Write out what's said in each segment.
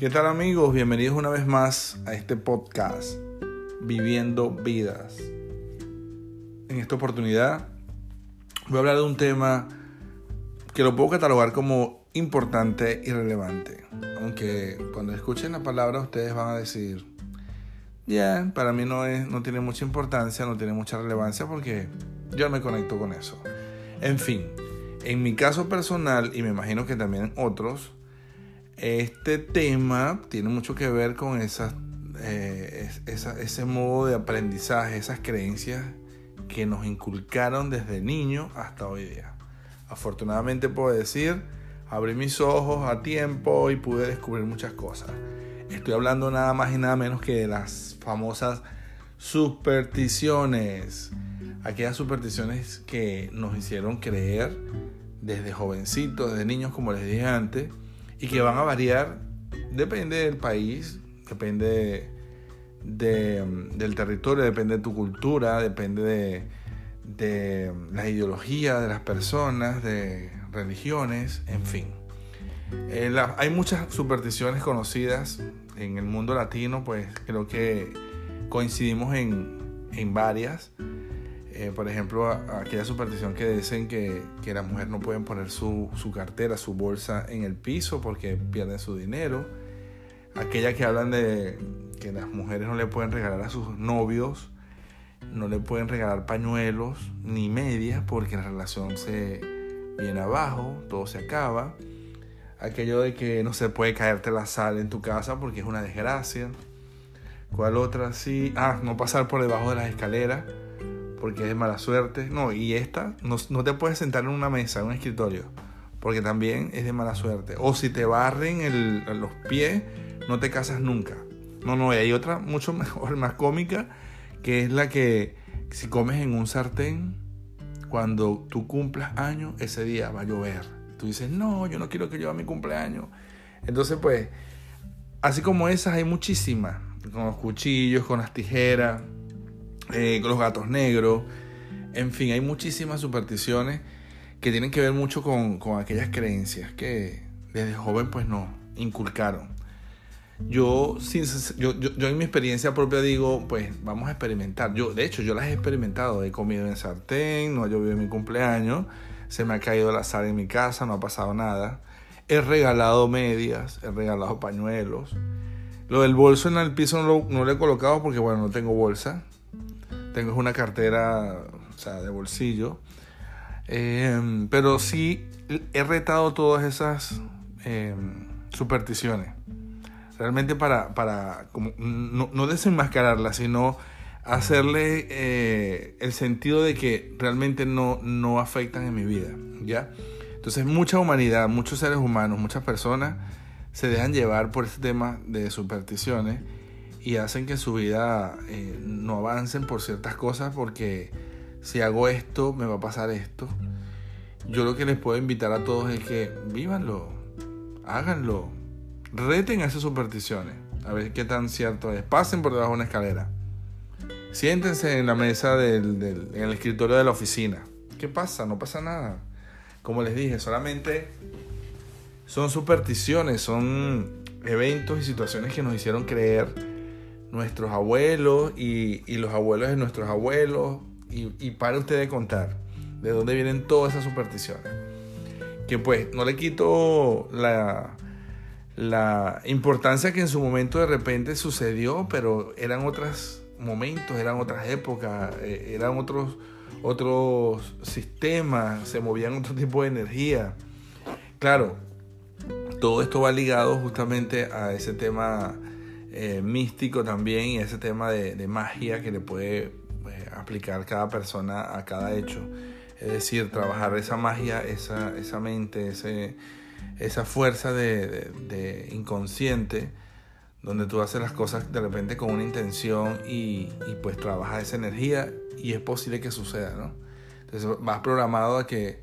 ¿Qué tal amigos? Bienvenidos una vez más a este podcast, Viviendo Vidas. En esta oportunidad voy a hablar de un tema que lo puedo catalogar como importante y relevante. Aunque cuando escuchen la palabra ustedes van a decir, ya, para mí no, es, no tiene mucha importancia, no tiene mucha relevancia porque yo me conecto con eso. En fin, en mi caso personal, y me imagino que también otros, este tema tiene mucho que ver con esas, eh, ese modo de aprendizaje, esas creencias que nos inculcaron desde niño hasta hoy día. Afortunadamente puedo decir, abrí mis ojos a tiempo y pude descubrir muchas cosas. Estoy hablando nada más y nada menos que de las famosas supersticiones. Aquellas supersticiones que nos hicieron creer desde jovencitos, desde niños, como les dije antes, y que van a variar, depende del país, depende del territorio, depende de tu cultura, depende de, de la ideología de las personas, de religiones, en fin. Eh, hay muchas supersticiones conocidas en el mundo latino, pues creo que coincidimos en, en varias. Eh, por ejemplo, aquella superstición que dicen que, que las mujeres no pueden poner su, su, cartera, su bolsa en el piso porque pierden su dinero. Aquella que hablan de que las mujeres no le pueden regalar a sus novios, no le pueden regalar pañuelos ni medias porque la relación se viene abajo, todo se acaba. Aquello de que no se puede caerte la sal en tu casa porque es una desgracia. ¿Cuál otra? Sí. Ah, no pasar por debajo de las escaleras porque es de mala suerte. No, y esta, no, no, te puedes sentar en una mesa, en un escritorio, porque también es de mala suerte. O si te barren el, los pies, no te casas nunca. No, no, y hay otra mucho mejor, más cómica, que es la que si comes en un sartén, cuando tú cumplas años, ese día va a llover. Tú dices, no, yo no quiero que llueva mi cumpleaños. Entonces, pues, así como esas hay muchísimas, con los cuchillos, con las tijeras eh, los gatos negros, en fin, hay muchísimas supersticiones que tienen que ver mucho con, con aquellas creencias que desde joven pues nos inculcaron. Yo, sin, yo, yo, en mi experiencia propia digo, pues vamos a experimentar. Yo, de hecho, yo las he experimentado. He comido en sartén, no ha llovido en mi cumpleaños, se me ha caído la sal en mi casa, no ha pasado nada. He regalado medias, he regalado pañuelos. Lo del bolso en el piso no lo, no lo he colocado porque, bueno, no tengo bolsa tengo una cartera o sea, de bolsillo. Em, pero sí he retado todas esas em, supersticiones. Realmente para, para como, no, no desenmascararlas, sino hacerle eh, el sentido de que realmente no, no afectan en mi vida. ¿ya? Entonces mucha humanidad, muchos seres humanos, muchas personas se dejan llevar por este tema de supersticiones y hacen que su vida eh, no avancen por ciertas cosas porque si hago esto me va a pasar esto. Yo lo que les puedo invitar a todos es que vívanlo, háganlo, reten a esas supersticiones, a ver qué tan cierto es. Pasen por debajo de una escalera, siéntense en la mesa del, del, escritorio de la oficina. ¿Qué pasa? No pasa nada. Como les dije, solamente son supersticiones, son eventos y situaciones que nos hicieron creer nuestros abuelos y, los abuelos de nuestros abuelos. Y, y para usted de contar de dónde vienen todas esas supersticiones. Que pues no le quito la, la importancia que en su momento de repente sucedió, pero eran otros momentos, eran otras épocas, eh, eran otros, otros sistemas, se movían otro tipo de energía. Claro, todo esto va ligado justamente a ese tema eh, místico también y ese tema de, magia que le puede eh, aplicar cada persona a cada hecho. Es decir, trabajar esa magia, esa, esa mente, ese, esa fuerza de, inconsciente, donde tú haces las cosas de repente con una intención y, pues trabajas esa energía y es posible que suceda, ¿no? Entonces vas programado a que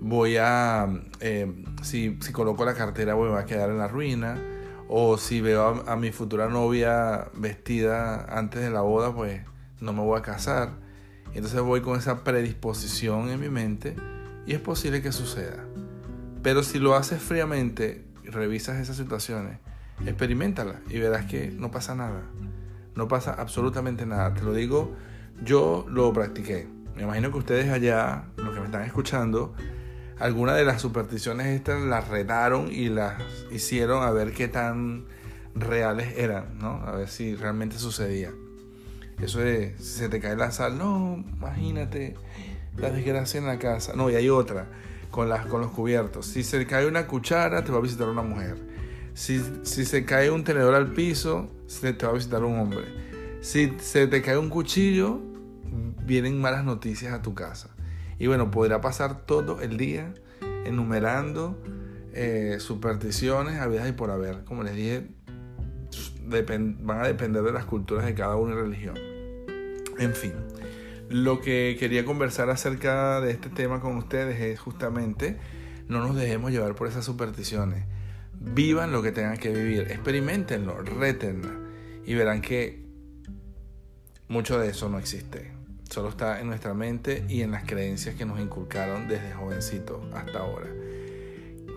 voy a, eh, si, si coloco la cartera, voy a quedar en la ruina o si veo a, mi futura novia vestida antes de la boda, pues no me voy a casar. Entonces voy con esa predisposición en mi mente y es posible que suceda. Pero si lo haces fríamente revisas esas situaciones, experimentala y verás que no pasa nada. No pasa absolutamente nada. Te lo digo, yo lo practiqué. Me imagino que ustedes allá, los que me están escuchando, alguna de las supersticiones estas las retaron y las hicieron a ver qué tan reales eran, ¿no? A ver si realmente sucedía. Eso de si se te cae la sal, no, imagínate la desgracia en la casa. No, y hay otra con, las, con los cubiertos. Si se cae una cuchara, te va a visitar una mujer. Si, si se cae un tenedor al piso, te va a visitar un hombre. Si se te cae un cuchillo, vienen malas noticias a tu casa. Y bueno, podrá pasar todo el día enumerando eh, supersticiones, habidas y por haber. Como les dije, van a depender de las culturas de cada una religión. En fin, lo que quería conversar acerca de este tema con ustedes es justamente no nos dejemos llevar por esas supersticiones. Vivan lo que tengan que vivir, experimentenlo, rétenla y verán que mucho de eso no existe. Solo está en nuestra mente y en las creencias que nos inculcaron desde jovencitos hasta ahora.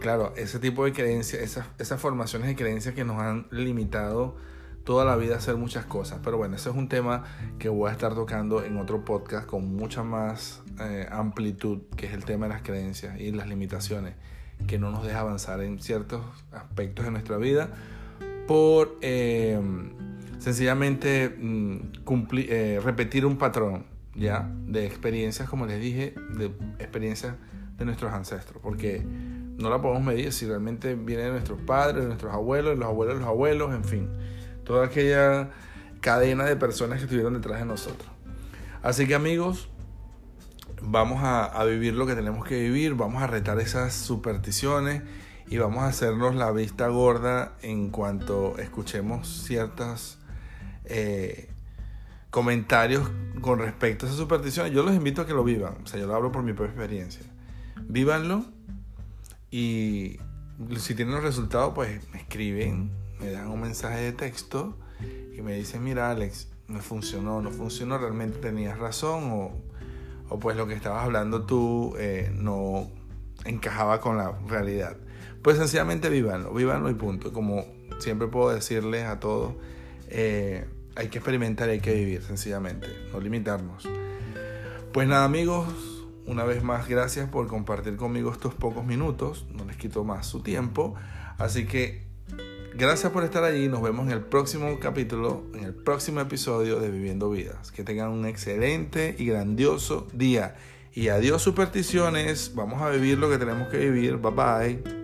Claro, ese tipo de creencias, esas, formaciones de creencias que nos han limitado toda la vida a hacer muchas cosas. Pero bueno, ese es un tema que voy a estar tocando en otro podcast con mucha más eh, amplitud, que es el tema de las creencias y las limitaciones que no nos deja avanzar en ciertos aspectos de nuestra vida por eh, sencillamente mm, eh, repetir un patrón ya de experiencias, como les dije, de experiencias de nuestros ancestros, porque no la podemos medir si realmente viene de nuestros padres, de nuestros abuelos, de los abuelos de los abuelos, en fin, toda aquella cadena de personas que estuvieron detrás de nosotros. Así que amigos, vamos a, vivir lo que tenemos que vivir, vamos a retar esas supersticiones y vamos a hacernos la vista gorda en cuanto escuchemos ciertos eh, comentarios con respecto a esas supersticiones. Yo los invito a que lo vivan, o sea, yo lo hablo por mi propia experiencia. Vívanlo y si tienen los resultados, pues me escriben, me dan un mensaje de texto y me dicen, mira Alex, me funcionó, no funcionó, realmente tenías razón o, o pues lo que estabas hablando tú eh, no encajaba con la realidad. Pues sencillamente vívanlo, vívanlo y punto. Como siempre puedo decirles a todos, eh, hay que experimentar, hay que vivir, sencillamente, no limitarnos. Pues nada amigos, una vez más, gracias por compartir conmigo estos pocos minutos. No les quito más su tiempo. Así que gracias por estar allí. Nos vemos en el próximo capítulo, en el próximo episodio de Viviendo Vidas. Que tengan un excelente y grandioso día. Y adiós supersticiones. Vamos a vivir lo que tenemos que vivir. Bye bye.